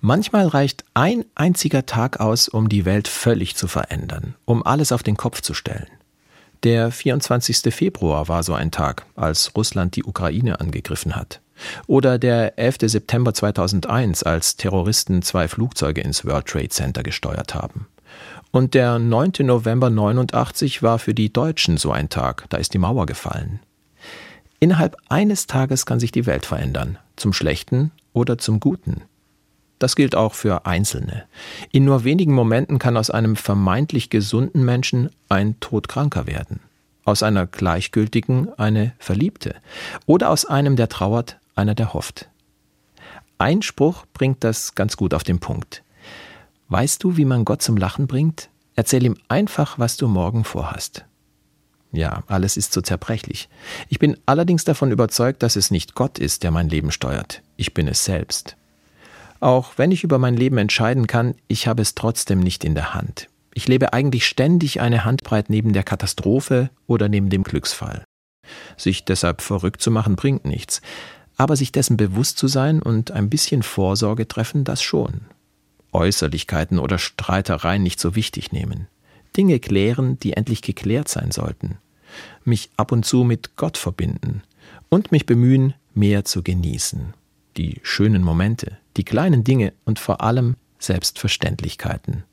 Manchmal reicht ein einziger Tag aus, um die Welt völlig zu verändern, um alles auf den Kopf zu stellen. Der 24. Februar war so ein Tag, als Russland die Ukraine angegriffen hat. Oder der 11. September 2001, als Terroristen zwei Flugzeuge ins World Trade Center gesteuert haben. Und der 9. November 89 war für die Deutschen so ein Tag, da ist die Mauer gefallen. Innerhalb eines Tages kann sich die Welt verändern, zum Schlechten oder zum Guten. Das gilt auch für Einzelne. In nur wenigen Momenten kann aus einem vermeintlich gesunden Menschen ein Todkranker werden. Aus einer Gleichgültigen eine Verliebte. Oder aus einem, der trauert, einer, der hofft. Ein Spruch bringt das ganz gut auf den Punkt. Weißt du, wie man Gott zum Lachen bringt? Erzähl ihm einfach, was du morgen vorhast. Ja, alles ist so zerbrechlich. Ich bin allerdings davon überzeugt, dass es nicht Gott ist, der mein Leben steuert. Ich bin es selbst. Auch wenn ich über mein Leben entscheiden kann, ich habe es trotzdem nicht in der Hand. Ich lebe eigentlich ständig eine Handbreit neben der Katastrophe oder neben dem Glücksfall. Sich deshalb verrückt zu machen, bringt nichts. Aber sich dessen bewusst zu sein und ein bisschen Vorsorge treffen, das schon. Äußerlichkeiten oder Streitereien nicht so wichtig nehmen. Dinge klären, die endlich geklärt sein sollten. Mich ab und zu mit Gott verbinden und mich bemühen, mehr zu genießen die schönen Momente, die kleinen Dinge und vor allem Selbstverständlichkeiten.